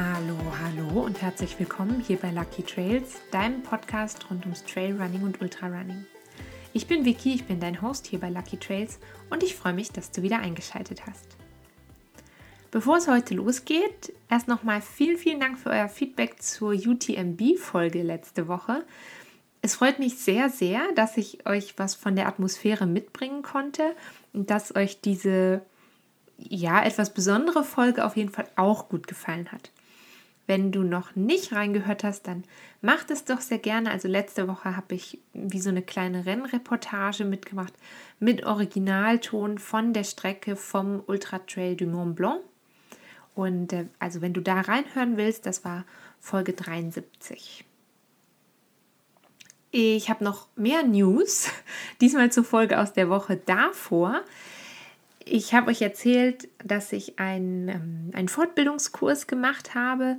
Hallo, hallo und herzlich willkommen hier bei Lucky Trails, deinem Podcast rund ums Trailrunning und Ultrarunning. Ich bin Vicky, ich bin dein Host hier bei Lucky Trails und ich freue mich, dass du wieder eingeschaltet hast. Bevor es heute losgeht, erst nochmal vielen, vielen Dank für euer Feedback zur UTMB-Folge letzte Woche. Es freut mich sehr, sehr, dass ich euch was von der Atmosphäre mitbringen konnte und dass euch diese ja, etwas besondere Folge auf jeden Fall auch gut gefallen hat. Wenn du noch nicht reingehört hast, dann mach das doch sehr gerne. Also letzte Woche habe ich wie so eine kleine Rennreportage mitgemacht mit Originalton von der Strecke vom Ultra Trail du Mont Blanc. Und äh, also wenn du da reinhören willst, das war Folge 73. Ich habe noch mehr News, diesmal zur Folge aus der Woche davor ich habe euch erzählt, dass ich einen, ähm, einen Fortbildungskurs gemacht habe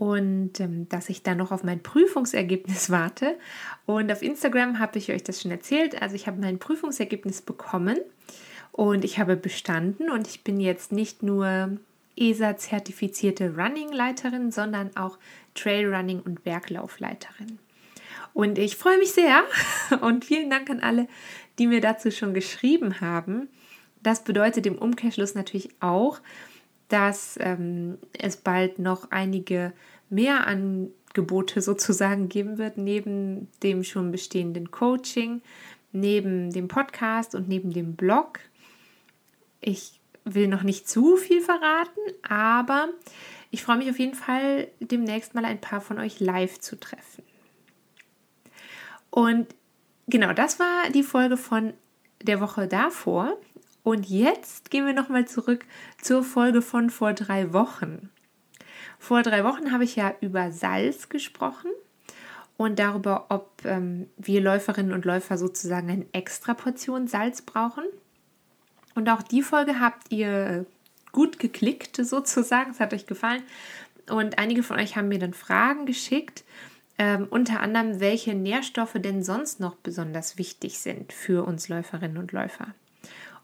und ähm, dass ich dann noch auf mein Prüfungsergebnis warte. Und auf Instagram habe ich euch das schon erzählt. Also ich habe mein Prüfungsergebnis bekommen und ich habe bestanden und ich bin jetzt nicht nur ESA-zertifizierte Running-Leiterin, sondern auch Trailrunning- und Berglaufleiterin. Und ich freue mich sehr und vielen Dank an alle, die mir dazu schon geschrieben haben. Das bedeutet im Umkehrschluss natürlich auch, dass ähm, es bald noch einige mehr Angebote sozusagen geben wird, neben dem schon bestehenden Coaching, neben dem Podcast und neben dem Blog. Ich will noch nicht zu viel verraten, aber ich freue mich auf jeden Fall, demnächst mal ein paar von euch live zu treffen. Und genau, das war die Folge von der Woche davor. Und jetzt gehen wir nochmal zurück zur Folge von vor drei Wochen. Vor drei Wochen habe ich ja über Salz gesprochen und darüber, ob ähm, wir Läuferinnen und Läufer sozusagen eine extra Portion Salz brauchen. Und auch die Folge habt ihr gut geklickt sozusagen, es hat euch gefallen. Und einige von euch haben mir dann Fragen geschickt, ähm, unter anderem, welche Nährstoffe denn sonst noch besonders wichtig sind für uns Läuferinnen und Läufer.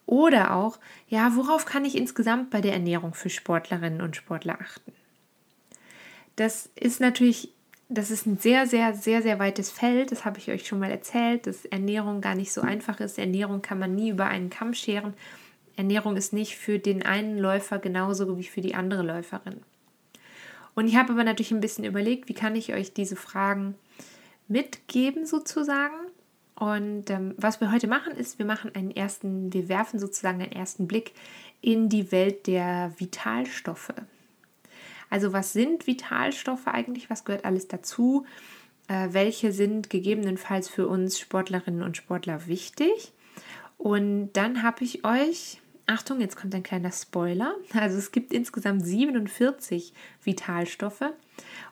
Oder auch, ja, worauf kann ich insgesamt bei der Ernährung für Sportlerinnen und Sportler achten? Das ist natürlich, das ist ein sehr, sehr, sehr, sehr weites Feld. Das habe ich euch schon mal erzählt, dass Ernährung gar nicht so einfach ist. Ernährung kann man nie über einen Kamm scheren. Ernährung ist nicht für den einen Läufer genauso wie für die andere Läuferin. Und ich habe aber natürlich ein bisschen überlegt, wie kann ich euch diese Fragen mitgeben sozusagen und ähm, was wir heute machen, ist, wir machen einen ersten, wir werfen sozusagen einen ersten Blick in die Welt der Vitalstoffe. Also was sind Vitalstoffe eigentlich? Was gehört alles dazu? Äh, welche sind gegebenenfalls für uns Sportlerinnen und Sportler wichtig? Und dann habe ich euch, Achtung, jetzt kommt ein kleiner Spoiler. Also es gibt insgesamt 47 Vitalstoffe.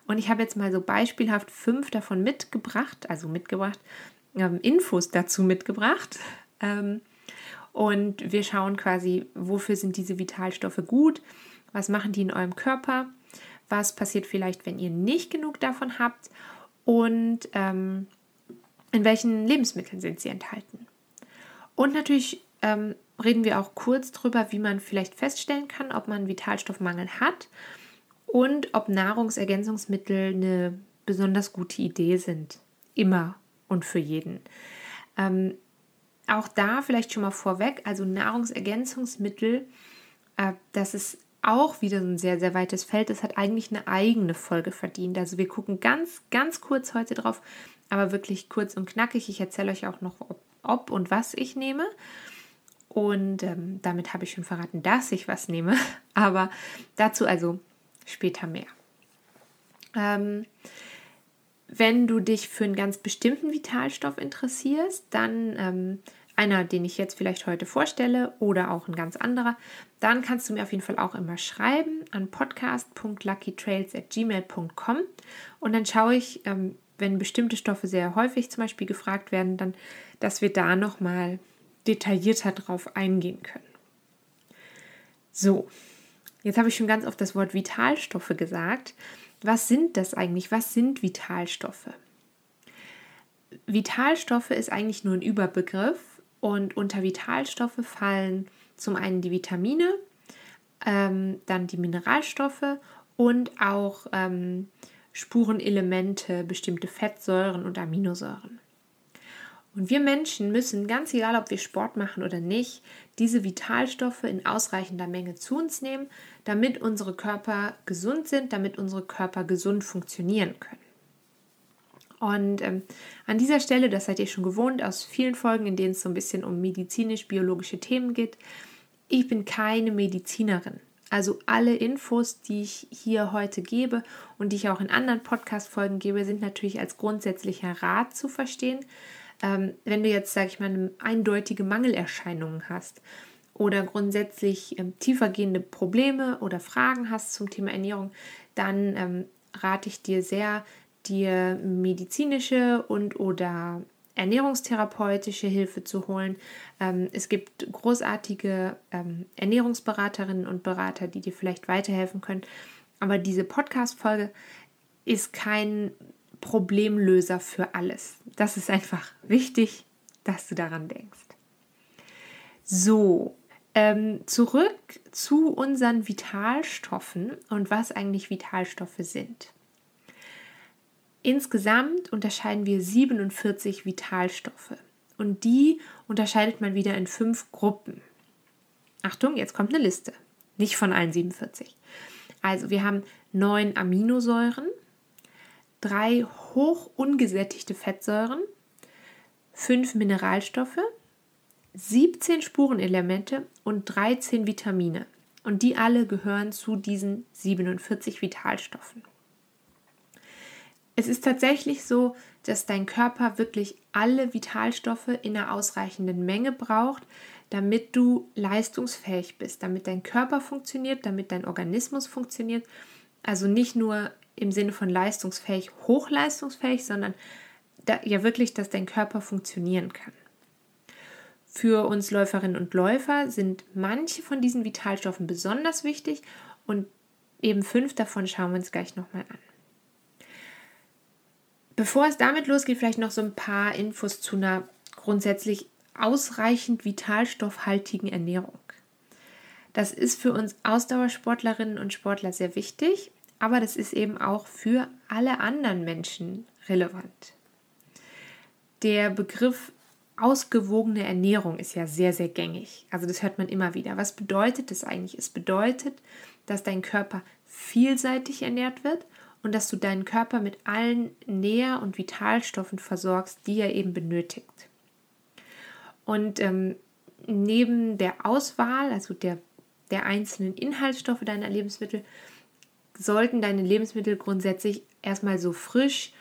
Und ich habe jetzt mal so beispielhaft fünf davon mitgebracht, also mitgebracht, ähm, Infos dazu mitgebracht. Ähm, und wir schauen quasi, wofür sind diese Vitalstoffe gut, was machen die in eurem Körper, was passiert vielleicht, wenn ihr nicht genug davon habt und ähm, in welchen Lebensmitteln sind sie enthalten. Und natürlich ähm, reden wir auch kurz darüber, wie man vielleicht feststellen kann, ob man Vitalstoffmangel hat und ob Nahrungsergänzungsmittel eine besonders gute Idee sind. Immer und für jeden. Ähm, auch da vielleicht schon mal vorweg, also Nahrungsergänzungsmittel, äh, das ist auch wieder ein sehr, sehr weites Feld. Das hat eigentlich eine eigene Folge verdient. Also wir gucken ganz, ganz kurz heute drauf, aber wirklich kurz und knackig. Ich erzähle euch auch noch, ob, ob und was ich nehme. Und ähm, damit habe ich schon verraten, dass ich was nehme. Aber dazu also später mehr. Ähm, wenn du dich für einen ganz bestimmten Vitalstoff interessierst, dann ähm, einer, den ich jetzt vielleicht heute vorstelle oder auch ein ganz anderer, dann kannst du mir auf jeden Fall auch immer schreiben an podcast.luckytrails.gmail.com und dann schaue ich, ähm, wenn bestimmte Stoffe sehr häufig zum Beispiel gefragt werden, dann, dass wir da nochmal detaillierter drauf eingehen können. So, jetzt habe ich schon ganz oft das Wort Vitalstoffe gesagt was sind das eigentlich? Was sind Vitalstoffe? Vitalstoffe ist eigentlich nur ein Überbegriff und unter Vitalstoffe fallen zum einen die Vitamine, ähm, dann die Mineralstoffe und auch ähm, Spurenelemente, bestimmte Fettsäuren und Aminosäuren. Und wir Menschen müssen, ganz egal ob wir Sport machen oder nicht, diese Vitalstoffe in ausreichender Menge zu uns nehmen, damit unsere Körper gesund sind, damit unsere Körper gesund funktionieren können. Und ähm, an dieser Stelle, das seid ihr schon gewohnt aus vielen Folgen, in denen es so ein bisschen um medizinisch-biologische Themen geht, ich bin keine Medizinerin. Also alle Infos, die ich hier heute gebe und die ich auch in anderen Podcast-Folgen gebe, sind natürlich als grundsätzlicher Rat zu verstehen. Ähm, wenn du jetzt, sage ich mal, eindeutige Mangelerscheinungen hast oder grundsätzlich ähm, tiefergehende Probleme oder Fragen hast zum Thema Ernährung, dann ähm, rate ich dir sehr, dir medizinische und oder ernährungstherapeutische Hilfe zu holen. Ähm, es gibt großartige ähm, Ernährungsberaterinnen und Berater, die dir vielleicht weiterhelfen können. Aber diese Podcast-Folge ist kein Problemlöser für alles. Das ist einfach wichtig, dass du daran denkst. So, ähm, zurück zu unseren Vitalstoffen und was eigentlich Vitalstoffe sind. Insgesamt unterscheiden wir 47 Vitalstoffe und die unterscheidet man wieder in fünf Gruppen. Achtung, jetzt kommt eine Liste. Nicht von allen 47. Also wir haben neun Aminosäuren, drei hoch ungesättigte Fettsäuren, fünf Mineralstoffe, 17 Spurenelemente und 13 Vitamine. Und die alle gehören zu diesen 47 Vitalstoffen. Es ist tatsächlich so, dass dein Körper wirklich alle Vitalstoffe in einer ausreichenden Menge braucht, damit du leistungsfähig bist, damit dein Körper funktioniert, damit dein Organismus funktioniert. Also nicht nur im Sinne von leistungsfähig, hochleistungsfähig, sondern da, ja wirklich, dass dein Körper funktionieren kann. Für uns Läuferinnen und Läufer sind manche von diesen Vitalstoffen besonders wichtig und eben fünf davon schauen wir uns gleich nochmal an. Bevor es damit losgeht, vielleicht noch so ein paar Infos zu einer grundsätzlich ausreichend vitalstoffhaltigen Ernährung. Das ist für uns Ausdauersportlerinnen und Sportler sehr wichtig, aber das ist eben auch für alle anderen Menschen relevant. Der Begriff ausgewogene Ernährung ist ja sehr, sehr gängig. Also das hört man immer wieder. Was bedeutet das eigentlich? Es bedeutet, dass dein Körper vielseitig ernährt wird und dass du deinen Körper mit allen Nähr- und Vitalstoffen versorgst, die er eben benötigt. Und ähm, neben der Auswahl, also der, der einzelnen Inhaltsstoffe deiner Lebensmittel, sollten deine Lebensmittel grundsätzlich erstmal so frisch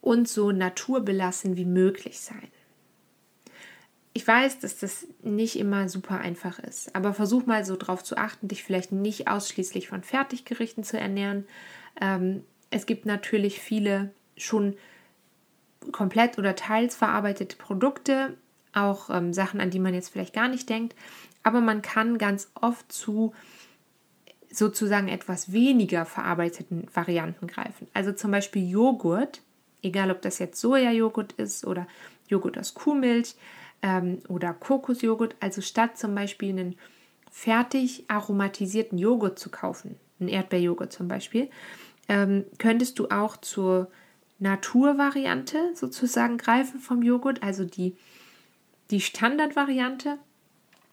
und so naturbelassen wie möglich sein. Ich weiß, dass das nicht immer super einfach ist, aber versuch mal so darauf zu achten, dich vielleicht nicht ausschließlich von Fertiggerichten zu ernähren, ähm, es gibt natürlich viele schon komplett oder teils verarbeitete Produkte, auch ähm, Sachen, an die man jetzt vielleicht gar nicht denkt. Aber man kann ganz oft zu sozusagen etwas weniger verarbeiteten Varianten greifen. Also zum Beispiel Joghurt, egal ob das jetzt Sojajoghurt ist oder Joghurt aus Kuhmilch ähm, oder Kokosjoghurt. Also statt zum Beispiel einen fertig aromatisierten Joghurt zu kaufen, einen Erdbeerjoghurt zum Beispiel, ähm, könntest du auch zur Naturvariante sozusagen greifen vom Joghurt, also die, die Standardvariante.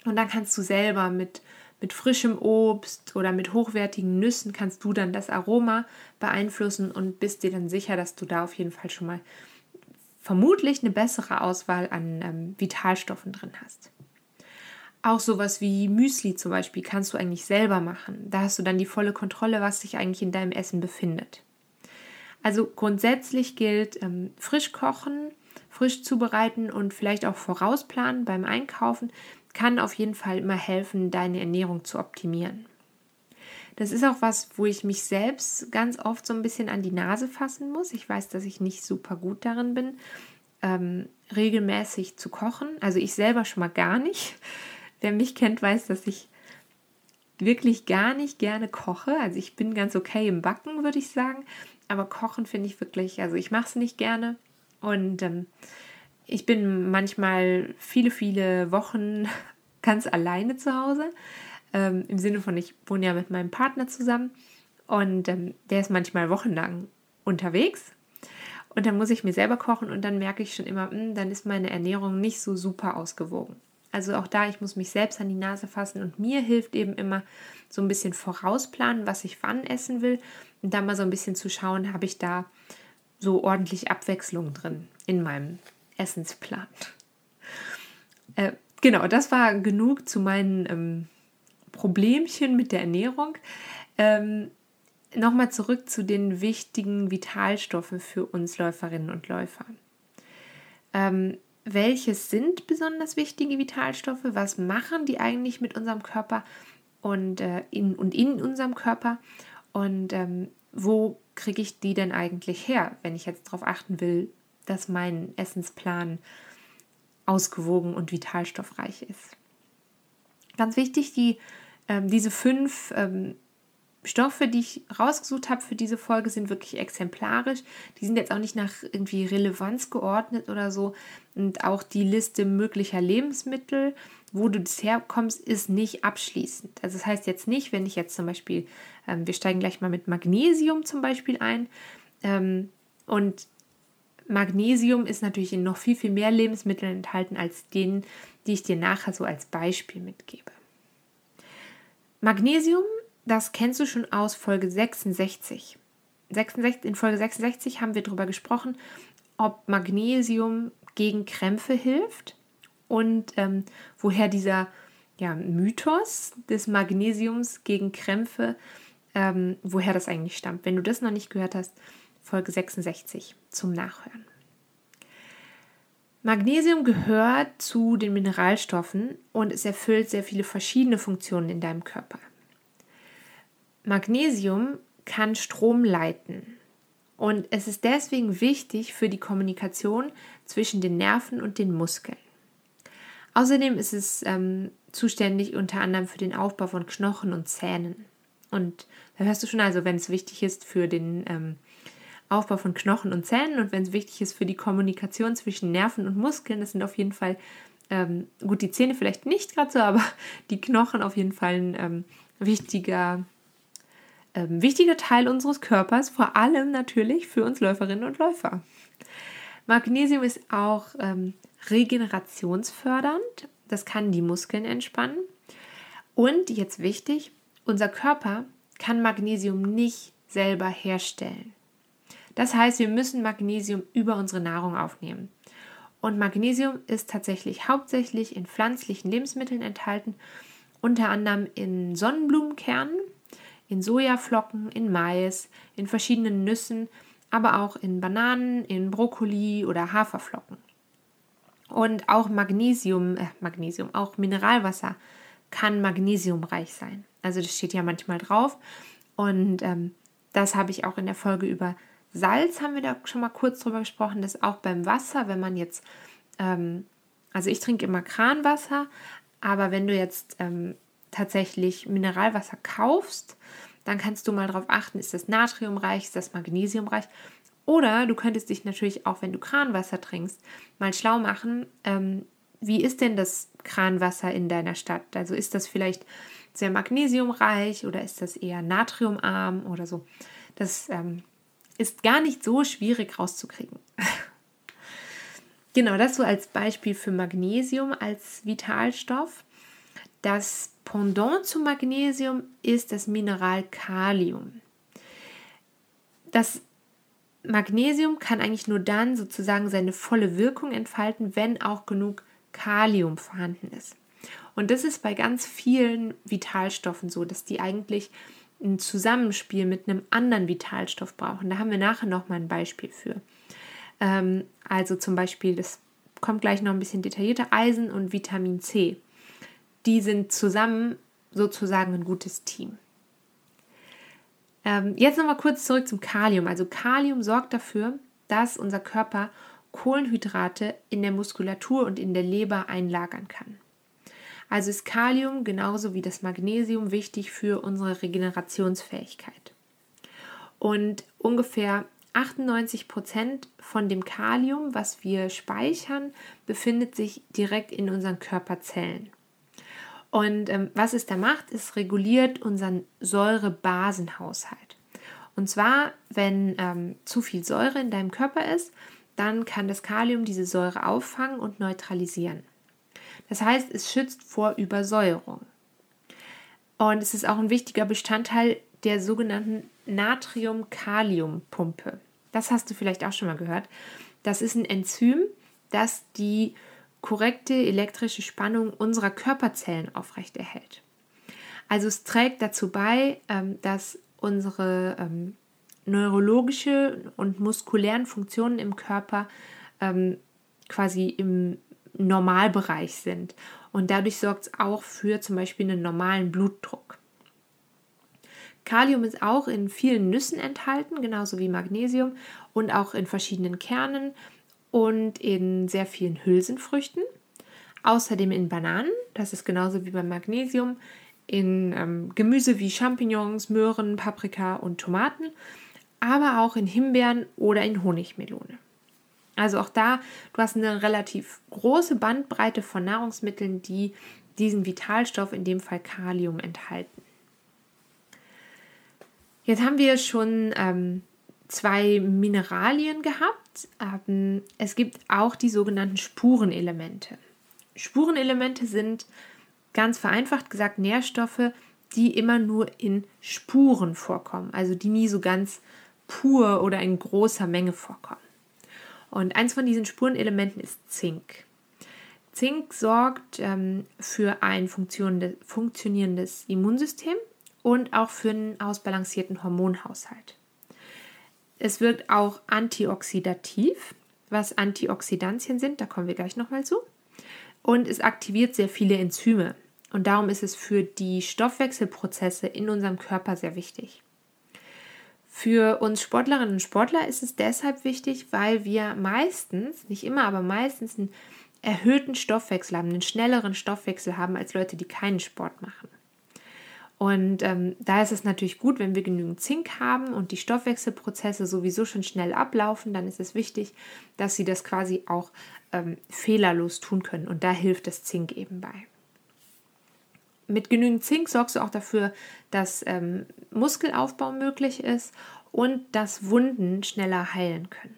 Und dann kannst du selber mit, mit frischem Obst oder mit hochwertigen Nüssen kannst du dann das Aroma beeinflussen und bist dir dann sicher, dass du da auf jeden Fall schon mal vermutlich eine bessere Auswahl an ähm, Vitalstoffen drin hast. Auch sowas wie Müsli zum Beispiel kannst du eigentlich selber machen. Da hast du dann die volle Kontrolle, was sich eigentlich in deinem Essen befindet. Also grundsätzlich gilt ähm, frisch kochen, frisch zubereiten und vielleicht auch vorausplanen beim Einkaufen kann auf jeden Fall immer helfen, deine Ernährung zu optimieren. Das ist auch was, wo ich mich selbst ganz oft so ein bisschen an die Nase fassen muss. Ich weiß, dass ich nicht super gut darin bin, ähm, regelmäßig zu kochen. Also ich selber schon mal gar nicht. Wer mich kennt, weiß, dass ich wirklich gar nicht gerne koche. Also ich bin ganz okay im Backen, würde ich sagen. Aber kochen finde ich wirklich, also ich mache es nicht gerne. Und ähm, ich bin manchmal viele, viele Wochen ganz alleine zu Hause. Ähm, Im Sinne von, ich wohne ja mit meinem Partner zusammen. Und ähm, der ist manchmal wochenlang unterwegs. Und dann muss ich mir selber kochen und dann merke ich schon immer, mh, hm, dann ist meine Ernährung nicht so super ausgewogen. Also auch da, ich muss mich selbst an die Nase fassen und mir hilft eben immer so ein bisschen vorausplanen, was ich wann essen will und dann mal so ein bisschen zu schauen, habe ich da so ordentlich Abwechslung drin in meinem Essensplan. Äh, genau, das war genug zu meinen ähm, Problemchen mit der Ernährung. Ähm, Nochmal zurück zu den wichtigen Vitalstoffen für uns Läuferinnen und Läufer. Ähm, welche sind besonders wichtige Vitalstoffe? Was machen die eigentlich mit unserem Körper und, äh, in, und in unserem Körper? Und ähm, wo kriege ich die denn eigentlich her, wenn ich jetzt darauf achten will, dass mein Essensplan ausgewogen und vitalstoffreich ist? Ganz wichtig, die, ähm, diese fünf ähm, Stoffe, die ich rausgesucht habe für diese Folge, sind wirklich exemplarisch. Die sind jetzt auch nicht nach irgendwie Relevanz geordnet oder so. Und auch die Liste möglicher Lebensmittel, wo du das herkommst, ist nicht abschließend. Also das heißt jetzt nicht, wenn ich jetzt zum Beispiel, ähm, wir steigen gleich mal mit Magnesium zum Beispiel ein. Ähm, und Magnesium ist natürlich in noch viel, viel mehr Lebensmitteln enthalten als denen, die ich dir nachher so als Beispiel mitgebe. Magnesium das kennst du schon aus Folge 66. 66 in Folge 66 haben wir darüber gesprochen, ob Magnesium gegen Krämpfe hilft und ähm, woher dieser ja, Mythos des Magnesiums gegen Krämpfe, ähm, woher das eigentlich stammt. Wenn du das noch nicht gehört hast, Folge 66 zum Nachhören. Magnesium gehört zu den Mineralstoffen und es erfüllt sehr viele verschiedene Funktionen in deinem Körper. Magnesium kann Strom leiten. Und es ist deswegen wichtig für die Kommunikation zwischen den Nerven und den Muskeln. Außerdem ist es ähm, zuständig unter anderem für den Aufbau von Knochen und Zähnen. Und da hörst du schon, also wenn es wichtig ist für den ähm, Aufbau von Knochen und Zähnen und wenn es wichtig ist für die Kommunikation zwischen Nerven und Muskeln, das sind auf jeden Fall, ähm, gut, die Zähne vielleicht nicht gerade so, aber die Knochen auf jeden Fall ein ähm, wichtiger ähm, wichtiger Teil unseres Körpers, vor allem natürlich für uns Läuferinnen und Läufer. Magnesium ist auch ähm, regenerationsfördernd. Das kann die Muskeln entspannen. Und jetzt wichtig, unser Körper kann Magnesium nicht selber herstellen. Das heißt, wir müssen Magnesium über unsere Nahrung aufnehmen. Und Magnesium ist tatsächlich hauptsächlich in pflanzlichen Lebensmitteln enthalten, unter anderem in Sonnenblumenkernen, in Sojaflocken, in Mais, in verschiedenen Nüssen, aber auch in Bananen, in Brokkoli oder Haferflocken. Und auch Magnesium, äh, Magnesium, auch Mineralwasser kann magnesiumreich sein. Also das steht ja manchmal drauf. Und ähm, das habe ich auch in der Folge über Salz, haben wir da schon mal kurz drüber gesprochen, dass auch beim Wasser, wenn man jetzt, ähm, also ich trinke immer Kranwasser, aber wenn du jetzt ähm, tatsächlich Mineralwasser kaufst, dann kannst du mal darauf achten, ist das natriumreich, ist das magnesiumreich. Oder du könntest dich natürlich auch, wenn du Kranwasser trinkst, mal schlau machen, ähm, wie ist denn das Kranwasser in deiner Stadt? Also ist das vielleicht sehr magnesiumreich oder ist das eher natriumarm oder so? Das ähm, ist gar nicht so schwierig rauszukriegen. genau, das so als Beispiel für Magnesium als Vitalstoff. Das Pendant zu Magnesium ist das Mineral Kalium. Das Magnesium kann eigentlich nur dann sozusagen seine volle Wirkung entfalten, wenn auch genug Kalium vorhanden ist. Und das ist bei ganz vielen Vitalstoffen so, dass die eigentlich ein Zusammenspiel mit einem anderen Vitalstoff brauchen. Da haben wir nachher noch mal ein Beispiel für. Ähm, also zum Beispiel, das kommt gleich noch ein bisschen detaillierter, Eisen und Vitamin C die sind zusammen sozusagen ein gutes Team. Ähm, jetzt nochmal kurz zurück zum Kalium. Also Kalium sorgt dafür, dass unser Körper Kohlenhydrate in der Muskulatur und in der Leber einlagern kann. Also ist Kalium genauso wie das Magnesium wichtig für unsere Regenerationsfähigkeit. Und ungefähr 98 Prozent von dem Kalium, was wir speichern, befindet sich direkt in unseren Körperzellen. Und ähm, was es da macht, es reguliert unseren Säurebasenhaushalt. Und zwar, wenn ähm, zu viel Säure in deinem Körper ist, dann kann das Kalium diese Säure auffangen und neutralisieren. Das heißt, es schützt vor Übersäuerung. Und es ist auch ein wichtiger Bestandteil der sogenannten Natrium-Kalium-Pumpe. Das hast du vielleicht auch schon mal gehört. Das ist ein Enzym, das die korrekte elektrische Spannung unserer Körperzellen aufrechterhält. Also es trägt dazu bei, ähm, dass unsere ähm, neurologische und muskulären Funktionen im Körper ähm, quasi im Normalbereich sind. Und dadurch sorgt es auch für zum Beispiel einen normalen Blutdruck. Kalium ist auch in vielen Nüssen enthalten, genauso wie Magnesium und auch in verschiedenen Kernen und in sehr vielen Hülsenfrüchten. Außerdem in Bananen, das ist genauso wie beim Magnesium, in ähm, Gemüse wie Champignons, Möhren, Paprika und Tomaten, aber auch in Himbeeren oder in Honigmelone. Also auch da, du hast eine relativ große Bandbreite von Nahrungsmitteln, die diesen Vitalstoff, in dem Fall Kalium, enthalten. Jetzt haben wir schon ähm, zwei Mineralien gehabt. Ähm, es gibt auch die sogenannten Spurenelemente. Spurenelemente sind ganz vereinfacht gesagt Nährstoffe, die immer nur in Spuren vorkommen, also die nie so ganz pur oder in großer Menge vorkommen. Und eins von diesen Spurenelementen ist Zink. Zink sorgt ähm, für ein funktionierendes Immunsystem und auch für einen ausbalancierten Hormonhaushalt. Es wirkt auch antioxidativ, was Antioxidantien sind, da kommen wir gleich nochmal zu. Und es aktiviert sehr viele Enzyme. Und darum ist es für die Stoffwechselprozesse in unserem Körper sehr wichtig. Für uns Sportlerinnen und Sportler ist es deshalb wichtig, weil wir meistens, nicht immer, aber meistens einen erhöhten Stoffwechsel haben, einen schnelleren Stoffwechsel haben als Leute, die keinen Sport machen. Und ähm, da ist es natürlich gut, wenn wir genügend Zink haben und die Stoffwechselprozesse sowieso schon schnell ablaufen, dann ist es wichtig, dass sie das quasi auch ähm, fehlerlos tun können. Und da hilft das Zink eben bei. Mit genügend Zink sorgst du auch dafür, dass ähm, Muskelaufbau möglich ist und dass Wunden schneller heilen können.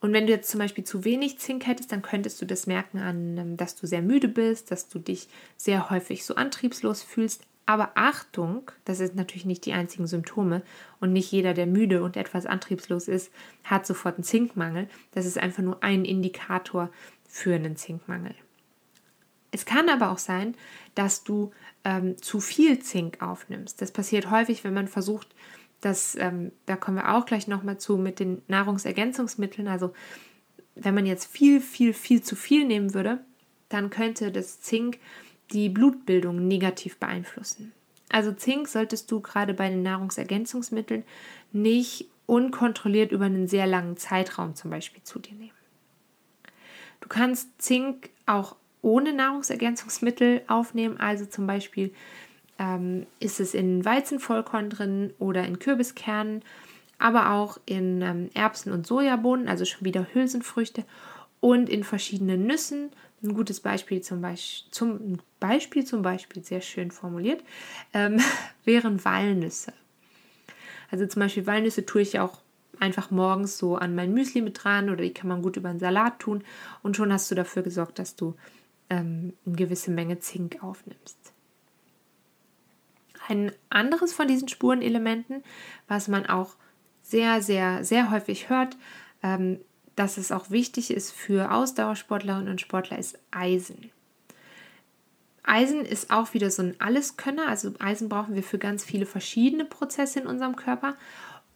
Und wenn du jetzt zum Beispiel zu wenig Zink hättest, dann könntest du das merken an, ähm, dass du sehr müde bist, dass du dich sehr häufig so antriebslos fühlst, aber Achtung, das sind natürlich nicht die einzigen Symptome und nicht jeder, der müde und etwas antriebslos ist, hat sofort einen Zinkmangel. Das ist einfach nur ein Indikator für einen Zinkmangel. Es kann aber auch sein, dass du ähm, zu viel Zink aufnimmst. Das passiert häufig, wenn man versucht, das, ähm, da kommen wir auch gleich nochmal zu mit den Nahrungsergänzungsmitteln. Also wenn man jetzt viel, viel, viel zu viel nehmen würde, dann könnte das Zink die Blutbildung negativ beeinflussen. Also Zink solltest du gerade bei den Nahrungsergänzungsmitteln nicht unkontrolliert über einen sehr langen Zeitraum zum Beispiel zu dir nehmen. Du kannst Zink auch ohne Nahrungsergänzungsmittel aufnehmen, also zum Beispiel ähm, ist es in Weizenvollkorn drin oder in Kürbiskernen, aber auch in ähm, Erbsen und Sojabohnen, also schon wieder Hülsenfrüchte und in verschiedenen Nüssen, ein gutes Beispiel zum Beispiel, zum Beispiel, zum Beispiel sehr schön formuliert, ähm, wären Walnüsse. Also zum Beispiel Walnüsse tue ich auch einfach morgens so an mein Müsli mit dran oder die kann man gut über einen Salat tun. Und schon hast du dafür gesorgt, dass du ähm, eine gewisse Menge Zink aufnimmst. Ein anderes von diesen Spurenelementen, was man auch sehr, sehr, sehr häufig hört, ähm, dass es auch wichtig ist für Ausdauersportlerinnen und Sportler, ist Eisen. Eisen ist auch wieder so ein Alleskönner. Also Eisen brauchen wir für ganz viele verschiedene Prozesse in unserem Körper.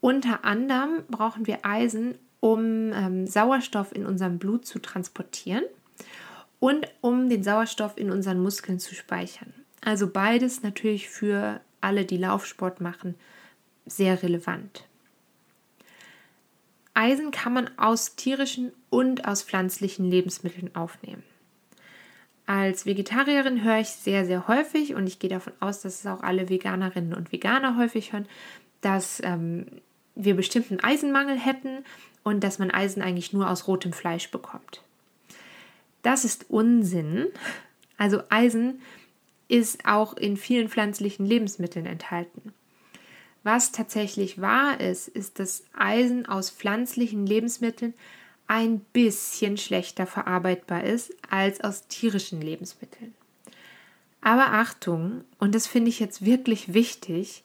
Unter anderem brauchen wir Eisen, um ähm, Sauerstoff in unserem Blut zu transportieren und um den Sauerstoff in unseren Muskeln zu speichern. Also beides natürlich für alle, die Laufsport machen, sehr relevant. Eisen kann man aus tierischen und aus pflanzlichen Lebensmitteln aufnehmen. Als Vegetarierin höre ich sehr, sehr häufig und ich gehe davon aus, dass es auch alle Veganerinnen und Veganer häufig hören, dass ähm, wir bestimmten Eisenmangel hätten und dass man Eisen eigentlich nur aus rotem Fleisch bekommt. Das ist Unsinn. Also Eisen ist auch in vielen pflanzlichen Lebensmitteln enthalten. Was tatsächlich wahr ist, ist, dass Eisen aus pflanzlichen Lebensmitteln ein bisschen schlechter verarbeitbar ist als aus tierischen Lebensmitteln. Aber Achtung, und das finde ich jetzt wirklich wichtig,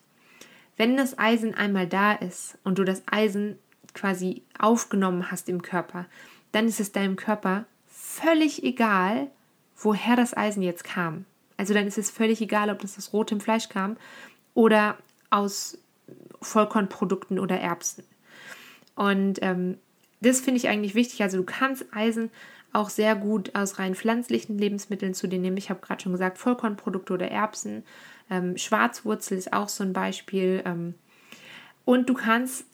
wenn das Eisen einmal da ist und du das Eisen quasi aufgenommen hast im Körper, dann ist es deinem Körper völlig egal, woher das Eisen jetzt kam. Also dann ist es völlig egal, ob das aus rotem Fleisch kam oder aus Vollkornprodukten oder Erbsen. Und ähm, das finde ich eigentlich wichtig. Also du kannst Eisen auch sehr gut aus rein pflanzlichen Lebensmitteln zu dir nehmen. Ich habe gerade schon gesagt, Vollkornprodukte oder Erbsen. Ähm, Schwarzwurzel ist auch so ein Beispiel. Ähm, und du kannst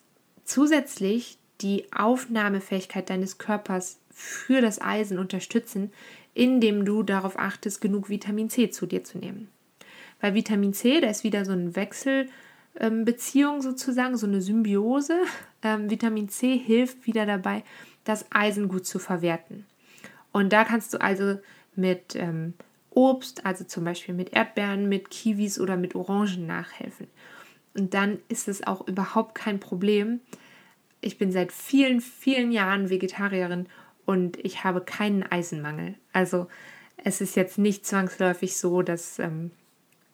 zusätzlich die Aufnahmefähigkeit deines Körpers für das Eisen unterstützen, indem du darauf achtest, genug Vitamin C zu dir zu nehmen. Weil Vitamin C, da ist wieder so eine Wechselbeziehung sozusagen, so eine Symbiose. Ähm, Vitamin C hilft wieder dabei, das Eisen gut zu verwerten. Und da kannst du also mit ähm, Obst, also zum Beispiel mit Erdbeeren, mit Kiwis oder mit Orangen nachhelfen. Und dann ist es auch überhaupt kein Problem. Ich bin seit vielen, vielen Jahren Vegetarierin und ich habe keinen Eisenmangel. Also es ist jetzt nicht zwangsläufig so, dass ähm,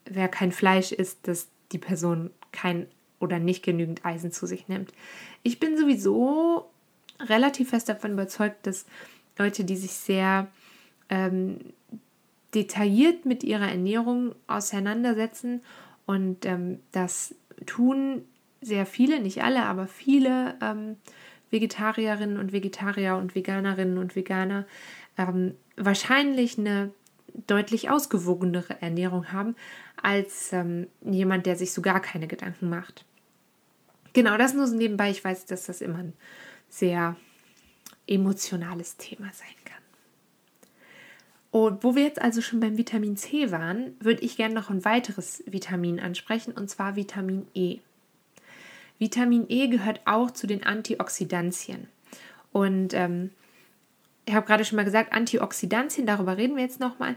wer kein Fleisch isst, dass die Person kein oder nicht genügend Eisen zu sich nimmt. Ich bin sowieso relativ fest davon überzeugt, dass Leute, die sich sehr ähm, detailliert mit ihrer Ernährung auseinandersetzen und ähm, das tun sehr viele, nicht alle, aber viele ähm, Vegetarierinnen und Vegetarier und Veganerinnen und Veganer ähm, wahrscheinlich eine deutlich ausgewogenere Ernährung haben als ähm, jemand, der sich so gar keine Gedanken macht. Genau, das nur so nebenbei. Ich weiß, dass das immer ein sehr emotionales Thema sein kann. Und wo wir jetzt also schon beim Vitamin C waren, würde ich gerne noch ein weiteres Vitamin ansprechen, und zwar Vitamin E. Vitamin E gehört auch zu den Antioxidantien. Und ähm, ich habe gerade schon mal gesagt, Antioxidantien, darüber reden wir jetzt nochmal.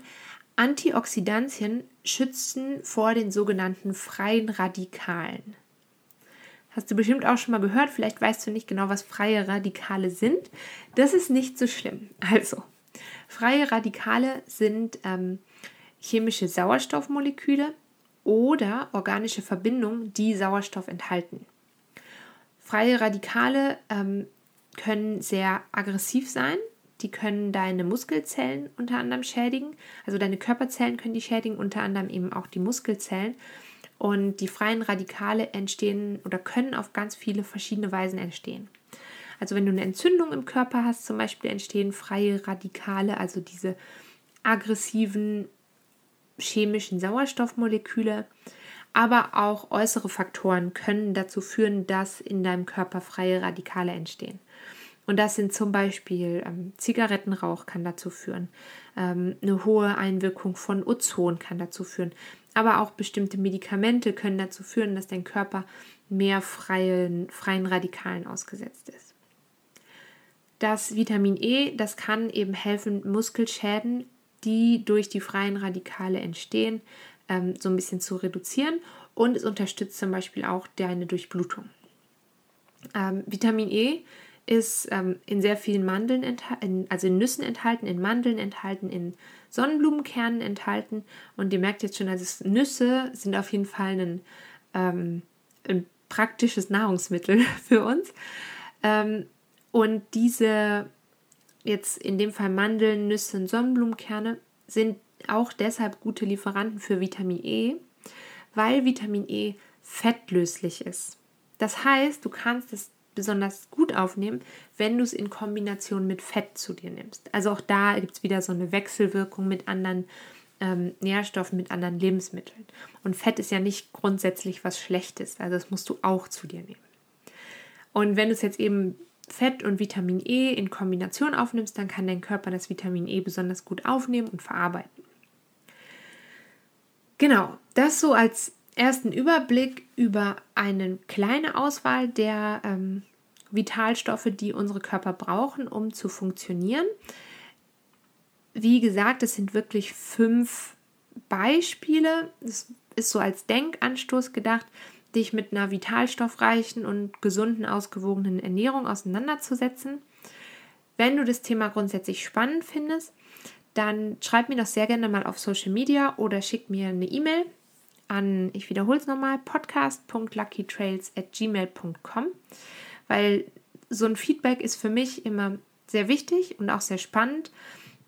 Antioxidantien schützen vor den sogenannten freien Radikalen. Hast du bestimmt auch schon mal gehört, vielleicht weißt du nicht genau, was freie Radikale sind. Das ist nicht so schlimm. Also, freie Radikale sind ähm, chemische Sauerstoffmoleküle oder organische Verbindungen, die Sauerstoff enthalten. Freie Radikale ähm, können sehr aggressiv sein. Die können deine Muskelzellen unter anderem schädigen. Also deine Körperzellen können die schädigen, unter anderem eben auch die Muskelzellen. Und die freien Radikale entstehen oder können auf ganz viele verschiedene Weisen entstehen. Also wenn du eine Entzündung im Körper hast, zum Beispiel entstehen freie Radikale, also diese aggressiven chemischen Sauerstoffmoleküle. Aber auch äußere Faktoren können dazu führen, dass in deinem Körper freie Radikale entstehen. Und das sind zum Beispiel ähm, Zigarettenrauch kann dazu führen, ähm, eine hohe Einwirkung von Ozon kann dazu führen, aber auch bestimmte Medikamente können dazu führen, dass dein Körper mehr freien, freien Radikalen ausgesetzt ist. Das Vitamin E, das kann eben helfen, Muskelschäden, die durch die freien Radikale entstehen, ähm, so ein bisschen zu reduzieren und es unterstützt zum Beispiel auch deine Durchblutung. Ähm, Vitamin E ist ähm, in sehr vielen Mandeln enthalten, also in Nüssen enthalten, in Mandeln enthalten, in Sonnenblumenkernen enthalten. Und ihr merkt jetzt schon, also Nüsse sind auf jeden Fall ein, ähm, ein praktisches Nahrungsmittel für uns. Ähm, und diese jetzt in dem Fall Mandeln, Nüsse und Sonnenblumenkerne sind auch deshalb gute Lieferanten für Vitamin E, weil Vitamin E fettlöslich ist. Das heißt, du kannst es besonders gut aufnehmen, wenn du es in Kombination mit Fett zu dir nimmst. Also auch da gibt es wieder so eine Wechselwirkung mit anderen ähm, Nährstoffen, mit anderen Lebensmitteln. Und Fett ist ja nicht grundsätzlich was Schlechtes, also das musst du auch zu dir nehmen. Und wenn du es jetzt eben Fett und Vitamin E in Kombination aufnimmst, dann kann dein Körper das Vitamin E besonders gut aufnehmen und verarbeiten. Genau, das so als ersten Überblick über eine kleine Auswahl der ähm, Vitalstoffe, die unsere Körper brauchen, um zu funktionieren. Wie gesagt, es sind wirklich fünf Beispiele. Das ist so als Denkanstoß gedacht, dich mit einer vitalstoffreichen und gesunden, ausgewogenen Ernährung auseinanderzusetzen. Wenn du das Thema grundsätzlich spannend findest, dann schreib mir das sehr gerne mal auf Social Media oder schick mir eine E-Mail an, ich wiederhole es nochmal, podcast.luckytrails weil so ein Feedback ist für mich immer sehr wichtig und auch sehr spannend,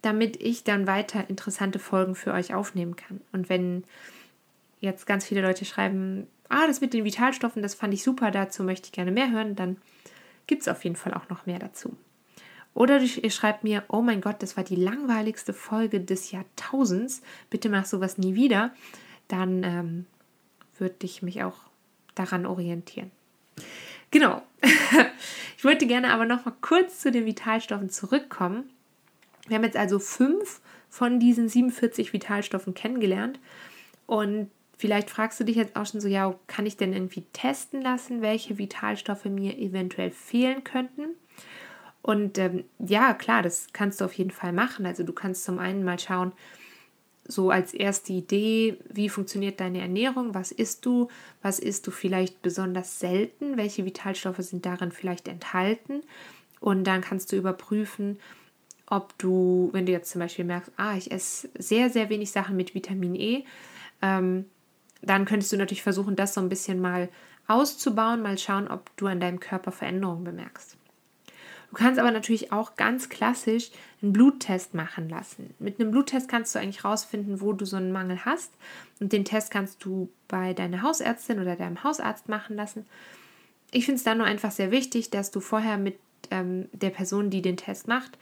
damit ich dann weiter interessante Folgen für euch aufnehmen kann. Und wenn jetzt ganz viele Leute schreiben, ah, das mit den Vitalstoffen, das fand ich super, dazu möchte ich gerne mehr hören, dann gibt es auf jeden Fall auch noch mehr dazu. Oder ihr schreibt mir, oh mein Gott, das war die langweiligste Folge des Jahrtausends, bitte mach sowas nie wieder, dann ähm, würde ich mich auch daran orientieren. Genau. ich wollte gerne aber noch mal kurz zu den Vitalstoffen zurückkommen. Wir haben jetzt also fünf von diesen 47 Vitalstoffen kennengelernt und Vielleicht fragst du dich jetzt auch schon so, ja, kann ich denn irgendwie testen lassen, welche Vitalstoffe mir eventuell fehlen könnten? Und ähm, ja, klar, das kannst du auf jeden Fall machen. Also du kannst zum einen mal schauen, so als erste Idee, wie funktioniert deine Ernährung, was isst du, was isst du vielleicht besonders selten, welche Vitalstoffe sind darin vielleicht enthalten. Und dann kannst du überprüfen, ob du, wenn du jetzt zum Beispiel merkst, ah, ich esse sehr, sehr wenig Sachen mit Vitamin E, ähm, dann könntest du natürlich versuchen, das so ein bisschen mal auszubauen, mal schauen, ob du an deinem Körper Veränderungen bemerkst. Du kannst aber natürlich auch ganz klassisch einen Bluttest machen lassen. Mit einem Bluttest kannst du eigentlich rausfinden, wo du so einen Mangel hast. Und den Test kannst du bei deiner Hausärztin oder deinem Hausarzt machen lassen. Ich finde es dann nur einfach sehr wichtig, dass du vorher mit ähm, der Person, die den Test macht,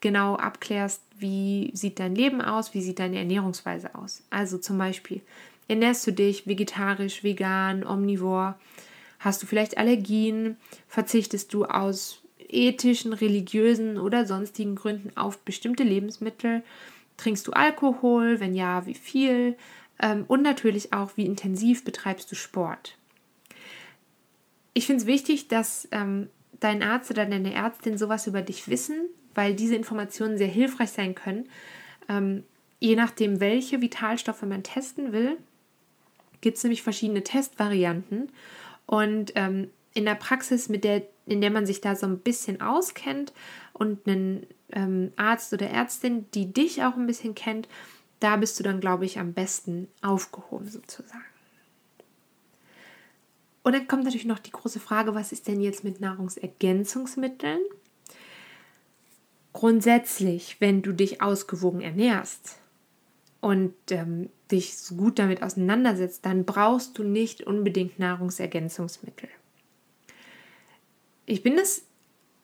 genau abklärst, wie sieht dein Leben aus, wie sieht deine Ernährungsweise aus. Also zum Beispiel, Ernährst du dich vegetarisch, vegan, omnivor? Hast du vielleicht Allergien? Verzichtest du aus ethischen, religiösen oder sonstigen Gründen auf bestimmte Lebensmittel? Trinkst du Alkohol? Wenn ja, wie viel? Ähm, und natürlich auch, wie intensiv betreibst du Sport? Ich finde es wichtig, dass ähm, dein Arzt oder deine Ärztin sowas über dich wissen, weil diese Informationen sehr hilfreich sein können. Ähm, je nachdem, welche Vitalstoffe man testen will, gibt es nämlich verschiedene Testvarianten. Und ähm, in der Praxis, mit der, in der man sich da so ein bisschen auskennt und einen ähm, Arzt oder Ärztin, die dich auch ein bisschen kennt, da bist du dann, glaube ich, am besten aufgehoben sozusagen. Und dann kommt natürlich noch die große Frage, was ist denn jetzt mit Nahrungsergänzungsmitteln? Grundsätzlich, wenn du dich ausgewogen ernährst, und ähm, dich gut damit auseinandersetzt, dann brauchst du nicht unbedingt Nahrungsergänzungsmittel. Ich bin das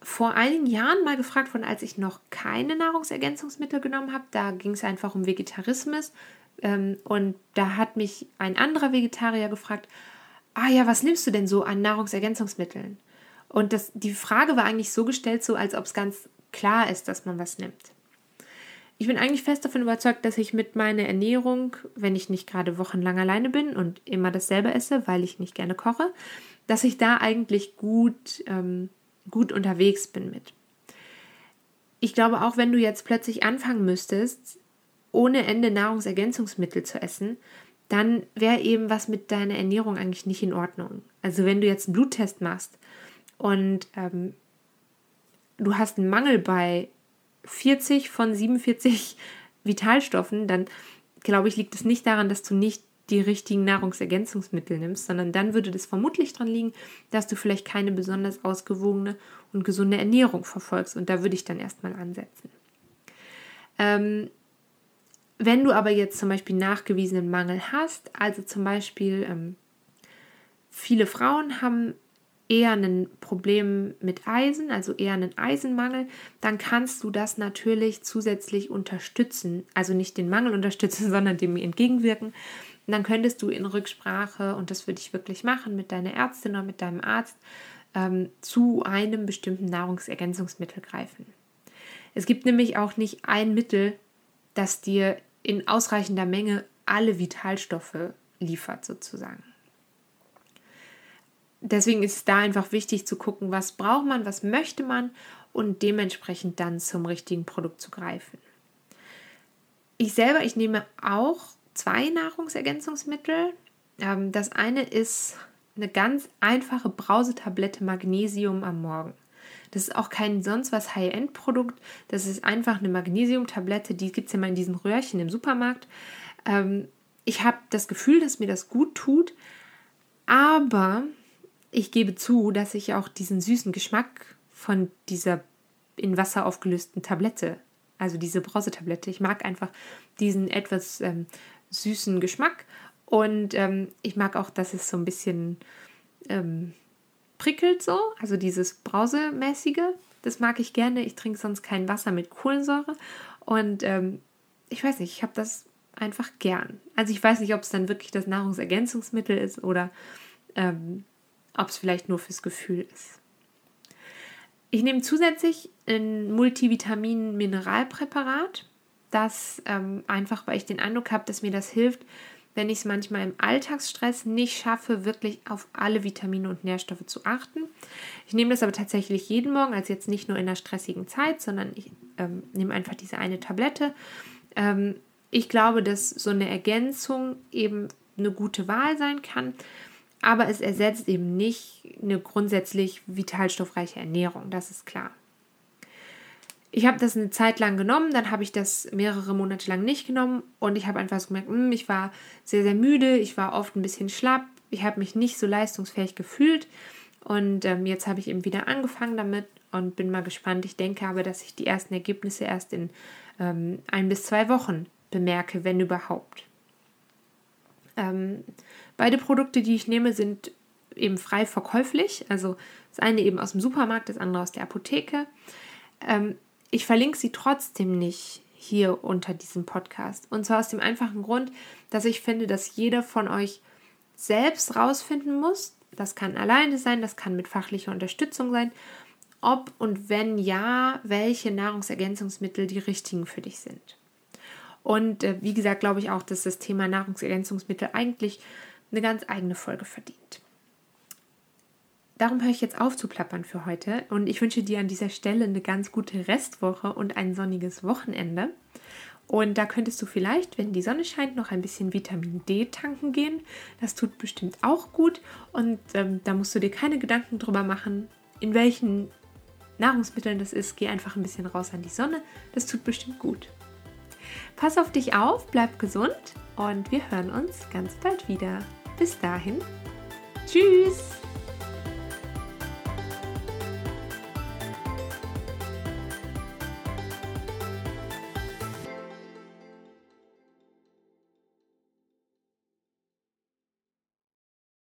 vor einigen Jahren mal gefragt worden, als ich noch keine Nahrungsergänzungsmittel genommen habe. Da ging es einfach um Vegetarismus. Ähm, und da hat mich ein anderer Vegetarier gefragt, ah ja, was nimmst du denn so an Nahrungsergänzungsmitteln? Und das, die Frage war eigentlich so gestellt, so als ob es ganz klar ist, dass man was nimmt. Ich bin eigentlich fest davon überzeugt, dass ich mit meiner Ernährung, wenn ich nicht gerade wochenlang alleine bin und immer dasselbe esse, weil ich nicht gerne koche, dass ich da eigentlich gut, ähm, gut unterwegs bin mit. Ich glaube, auch wenn du jetzt plötzlich anfangen müsstest, ohne Ende Nahrungsergänzungsmittel zu essen, dann wäre eben was mit deiner Ernährung eigentlich nicht in Ordnung. Also wenn du jetzt einen Bluttest machst und ähm, du hast einen Mangel bei 40 von 47 Vitalstoffen, dann glaube ich, liegt es nicht daran, dass du nicht die richtigen Nahrungsergänzungsmittel nimmst, sondern dann würde das vermutlich daran liegen, dass du vielleicht keine besonders ausgewogene und gesunde Ernährung verfolgst. Und da würde ich dann erstmal ansetzen. Ähm, wenn du aber jetzt zum Beispiel nachgewiesenen Mangel hast, also zum Beispiel ähm, viele Frauen haben eher ein Problem mit Eisen, also eher einen Eisenmangel, dann kannst du das natürlich zusätzlich unterstützen. Also nicht den Mangel unterstützen, sondern dem entgegenwirken. Und dann könntest du in Rücksprache, und das würde ich wirklich machen, mit deiner Ärztin oder mit deinem Arzt, ähm, zu einem bestimmten Nahrungsergänzungsmittel greifen. Es gibt nämlich auch nicht ein Mittel, das dir in ausreichender Menge alle Vitalstoffe liefert, sozusagen deswegen ist es da einfach wichtig zu gucken, was braucht man, was möchte man und dementsprechend dann zum richtigen Produkt zu greifen. Ich selber, ich nehme auch zwei Nahrungsergänzungsmittel. Ähm, das eine ist eine ganz einfache Brausetablette Magnesium am Morgen. Das ist auch kein sonst was High-End-Produkt. Das ist einfach eine Magnesiumtablette. Die gibt es ja mal in diesen Röhrchen im Supermarkt. Ähm, ich habe das Gefühl, dass mir das gut tut. Aber ich gebe zu, dass ich auch diesen süßen Geschmack von dieser in Wasser aufgelösten Tablette, also diese Brausetablette, ich mag einfach diesen etwas ähm, süßen Geschmack und ähm, ich mag auch, dass es so ein bisschen ähm, prickelt so, also dieses Brausemäßige. Das mag ich gerne. Ich trinke sonst kein Wasser mit Kohlensäure. Und ähm, ich weiß nicht, ich habe das einfach gern. Also ich weiß nicht, ob es dann wirklich das Nahrungsergänzungsmittel ist oder ähm, ob es vielleicht nur fürs Gefühl ist. Ich nehme zusätzlich ein Multivitamin-Mineralpräparat. Das ähm, einfach, weil ich den Eindruck habe, dass mir das hilft, wenn ich es manchmal im Alltagsstress nicht schaffe, wirklich auf alle Vitamine und Nährstoffe zu achten. Ich nehme das aber tatsächlich jeden Morgen, also jetzt nicht nur in einer stressigen Zeit, sondern ich ähm, nehme einfach diese eine Tablette. Ähm, ich glaube, dass so eine Ergänzung eben eine gute Wahl sein kann, aber es ersetzt eben nicht eine grundsätzlich vitalstoffreiche Ernährung, das ist klar. Ich habe das eine Zeit lang genommen, dann habe ich das mehrere Monate lang nicht genommen und ich habe einfach so gemerkt, mh, hm, ich war sehr, sehr müde, ich war oft ein bisschen schlapp, ich habe mich nicht so leistungsfähig gefühlt und ähm, jetzt habe ich eben wieder angefangen damit und bin mal gespannt. Ich denke aber, dass ich die ersten Ergebnisse erst in ähm, ein bis zwei Wochen bemerke, wenn überhaupt. Ähm, beide Produkte, die ich nehme, sind eben frei verkäuflich. Also das eine eben aus dem Supermarkt, das andere aus der Apotheke. Ähm, ich verlinke sie trotzdem nicht hier unter diesem Podcast. Und zwar aus dem einfachen Grund, dass ich finde, dass jeder von euch selbst rausfinden muss, das kann alleine sein, das kann mit fachlicher Unterstützung sein, ob und wenn ja, welche Nahrungsergänzungsmittel die richtigen für dich sind. Und äh, wie gesagt, glaube ich auch, dass das Thema Nahrungsergänzungsmittel eigentlich eine ganz eigene Folge verdient darum höre ich jetzt auf zu plappern für heute und ich wünsche dir an dieser Stelle eine ganz gute Restwoche und ein sonniges Wochenende. Und da könntest du vielleicht, wenn die Sonne scheint, noch ein bisschen Vitamin D tanken gehen. Das tut bestimmt auch gut und ähm, da musst du dir keine Gedanken drüber machen, in welchen Nahrungsmitteln das ist. Geh einfach ein bisschen raus an die Sonne. Das tut bestimmt gut. Pass auf dich auf, bleib gesund und wir hören uns ganz bald wieder. Bis dahin. Tschüss!